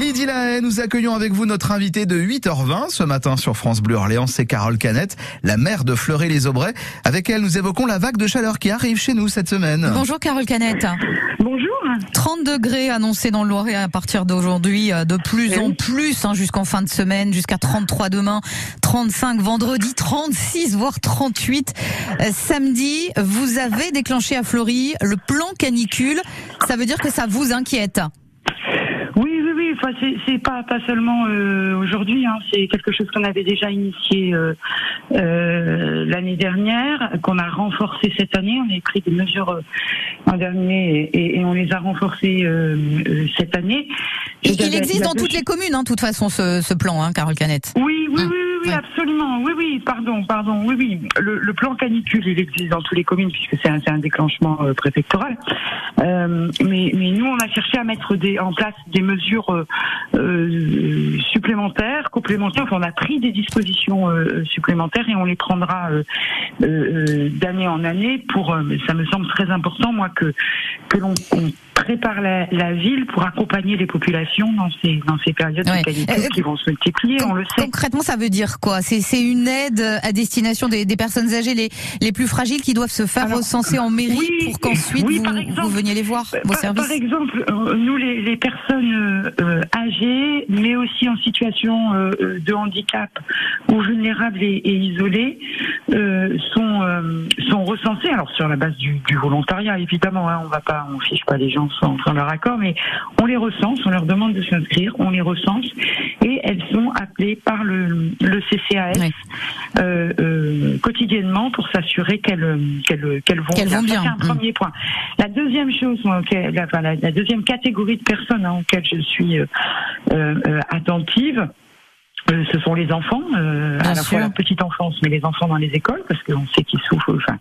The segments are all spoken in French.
Lydie Lahaye, nous accueillons avec vous notre invitée de 8h20 ce matin sur France Bleu Orléans, c'est Carole Canette, la mère de Fleury-les-Aubrais. Avec elle, nous évoquons la vague de chaleur qui arrive chez nous cette semaine. Bonjour Carole Canette. Bonjour. 30 degrés annoncés dans le Loiret à partir d'aujourd'hui, euh, de plus en plus hein, jusqu'en fin de semaine, jusqu'à 33 demain, 35 vendredi, 36 voire 38 euh, samedi. Vous avez déclenché à Fleury le plan canicule. Ça veut dire que ça vous inquiète. Enfin, c'est- pas pas seulement euh, aujourd'hui. Hein, c'est quelque chose qu'on avait déjà initié euh, euh, l'année dernière, qu'on a renforcé cette année. On a pris des mesures euh, l'an dernier et, et on les a renforcées euh, euh, cette année. Il, existe dans toutes les communes, hein, de toute façon, ce, ce plan, hein, Carole Canette. Oui, oui, oui, oui, oui, Ouais. absolument. Oui, oui, pardon, pardon. Oui, oui. Le, le plan canicule, il existe dans toutes les communes puisque c'est un, déclenchement euh, préfectoral. Euh, mais, mais nous, on a cherché à mettre des, en place des mesures euh, supplémentaires, complémentaires. Enfin, on a pris des dispositions supplémentaires et on les prendra d'année en année. Pour, ça me semble très important, moi, que que l'on prépare la, la ville pour accompagner les populations dans ces dans ces périodes Ouais. de canicule Euh, qui vont se multiplier. On le sait. Concrètement, ça veut dire quoi? C'est une aide à destination des, des personnes âgées les, les plus fragiles qui doivent se faire Alors, recenser en mairie oui, pour qu'ensuite oui, vous, exemple. vous veniez les voir, vos Par, services? par exemple, euh, nous, les, les personnes euh, euh, âgées, mais aussi en situation euh, euh, de handicap ou vulnérables et, et isolées, euh, sont euh, sont recensées. Alors sur la base du, du volontariat, évidemment, hein, on va pas, on fiche pas les gens sans, sans leur accord, mais on les recense, on leur demande de s'inscrire, on les recense, et elles sont appelées par le, le CCAS euh, euh, quotidiennement pour s'assurer qu'elles qu'elles qu'elles vont bien. C'est un Mm. premier point. La deuxième chose, auquel- la, enfin, la- la deuxième catégorie de personnes hein, auxquelles je suis euh, euh, euh, attentive. Euh, ce sont les enfants, euh, à la sûr. fois la petite enfance, mais les enfants dans les écoles, parce qu'on sait qu'ils souffrent. Enfin,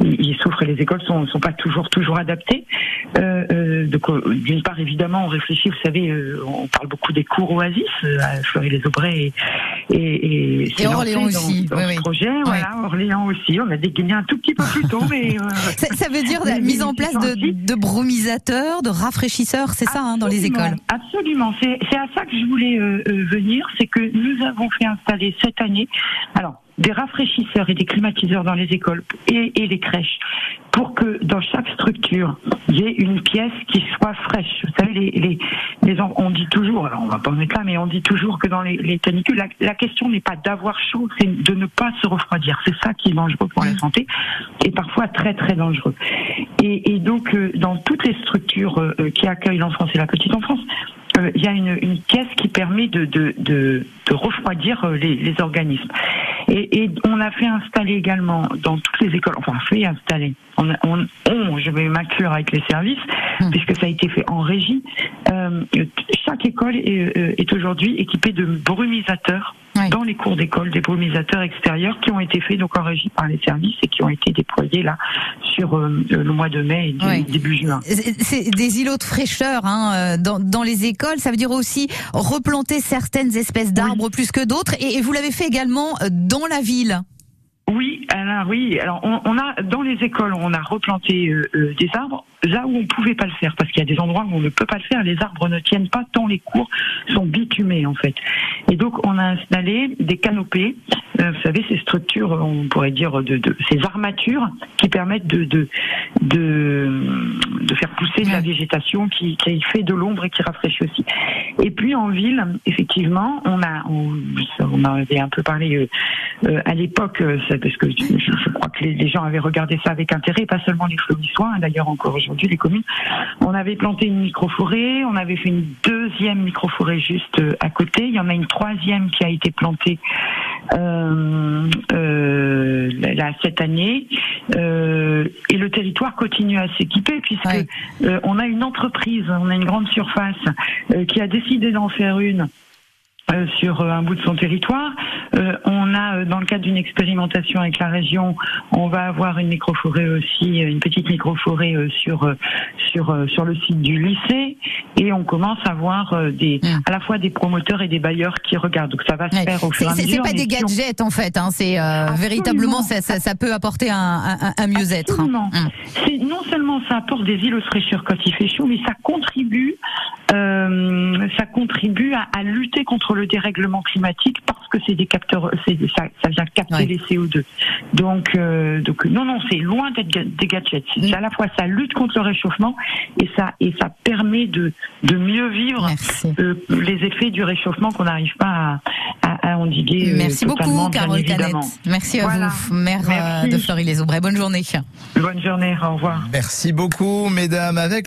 ils, souffrent et les écoles sont, sont pas toujours toujours adaptées. Euh, euh, donc, euh, d'une part, évidemment, on réfléchit. Vous savez, euh, on parle beaucoup des cours oasis euh, à Fleury-les-Aubrais et et, et, Et Orléans dans- aussi, Dans, oui, ce oui. projet, voilà, Orléans aussi. On a dégainé un tout petit peu plus tôt, mais euh, ça, ça veut dire la mise en place de, de brumisateurs, de rafraîchisseurs, c'est ça hein, dans les écoles? Absolument. C'est c'est à ça que je voulais euh, euh, venir. C'est que nous avons fait installer cette année, alors des rafraîchisseurs et des climatiseurs dans les écoles et, et les crèches, pour que dans chaque structure il y ait une pièce qui soit fraîche. Vous savez, les, les, les on dit toujours, alors on va pas en mettre là, mais on dit toujours que dans les, les canicules, la, la question n'est pas d'avoir chaud, c'est de ne pas se refroidir. C'est ça qui est dangereux pour la santé et parfois très très dangereux. Et, et donc, euh, dans toutes les structures euh, euh, qui accueillent l'enfance et la petite enfance, euh, il y a une, une pièce qui permet de, de, de, de refroidir les, les organismes. Et, et on a fait installer également dans toutes les écoles, enfin fait installer, on, on, on, je vais m'inclure avec les services, Hmm. puisque ça a été fait en régie, euh, chaque école est, euh, est aujourd'hui équipée de brumisateurs Dans les cours d'école, des brumisateurs extérieurs qui ont été faits donc en régie par les services et qui ont été déployés là sur euh, le mois de mai et début juin. C'est des îlots de fraîcheur hein, euh, dans, dans les écoles. Ça veut dire aussi replanter certaines espèces d'arbres plus que d'autres. Et, et vous l'avez fait également euh, dans la ville. Alors oui. Alors on, on a dans les écoles, on a replanté euh, euh, des arbres là où on pouvait pas le faire parce qu'il y a des endroits où on ne peut pas le faire. Les arbres ne tiennent pas tant les cours sont bitumés en fait. Et donc on a installé des canopées. euh, vous savez ces structures, on pourrait dire de, de ces armatures qui permettent de de, de faire pousser de la végétation qui, qui fait de l'ombre et qui rafraîchit aussi. Et puis en ville, effectivement, on a on, avait un peu parlé euh, euh, à l'époque, euh, parce que je, je crois que les, les gens avaient regardé ça avec intérêt, pas seulement les fleurissois, hein, d'ailleurs encore aujourd'hui les communes. On avait planté une microforêt, on avait fait une deuxième microforêt juste à côté. Il y en a une troisième qui a été plantée euh, euh, là cette année. Euh, et le territoire continue à s'équiper puisque Ouais. euh, on a une entreprise, on a une grande surface euh, qui a décidé d'en faire une euh, sur euh, un bout de son territoire. Euh, on a, euh, dans le cadre d'une expérimentation avec la région, on va avoir une microforêt aussi, euh, une petite microforêt euh, sur sur sur le site du lycée, et on commence à voir des Mm. à la fois des promoteurs et des bailleurs qui regardent. Donc ça va se Ouais. faire au C'est fur et à c'est- c'est mesure. pas des gadgets en fait. Hein, c'est euh, véritablement ça, ça, ça peut apporter un, un, un mieux-être. hein. Non seulement ça apporte des îlots de fraîcheur quand il fait chaud, mais ça contribue, euh, ça contribue à, à, lutter contre le dérèglement climatique parce que c'est des capteurs, ça, ça, vient capter les CO2. Donc, euh, donc non, non, c'est loin d'être des gadgets. C'est à la fois ça lutte contre le réchauffement et ça et ça permet de de mieux vivre euh, les effets du réchauffement qu'on n'arrive pas à, à, à endiguer. Merci beaucoup, Carole Canette. Merci à vous, maire de Fleury-les-Aubrais. Bonne journée. Bonne journée. Au revoir. Merci beaucoup, mesdames. Avec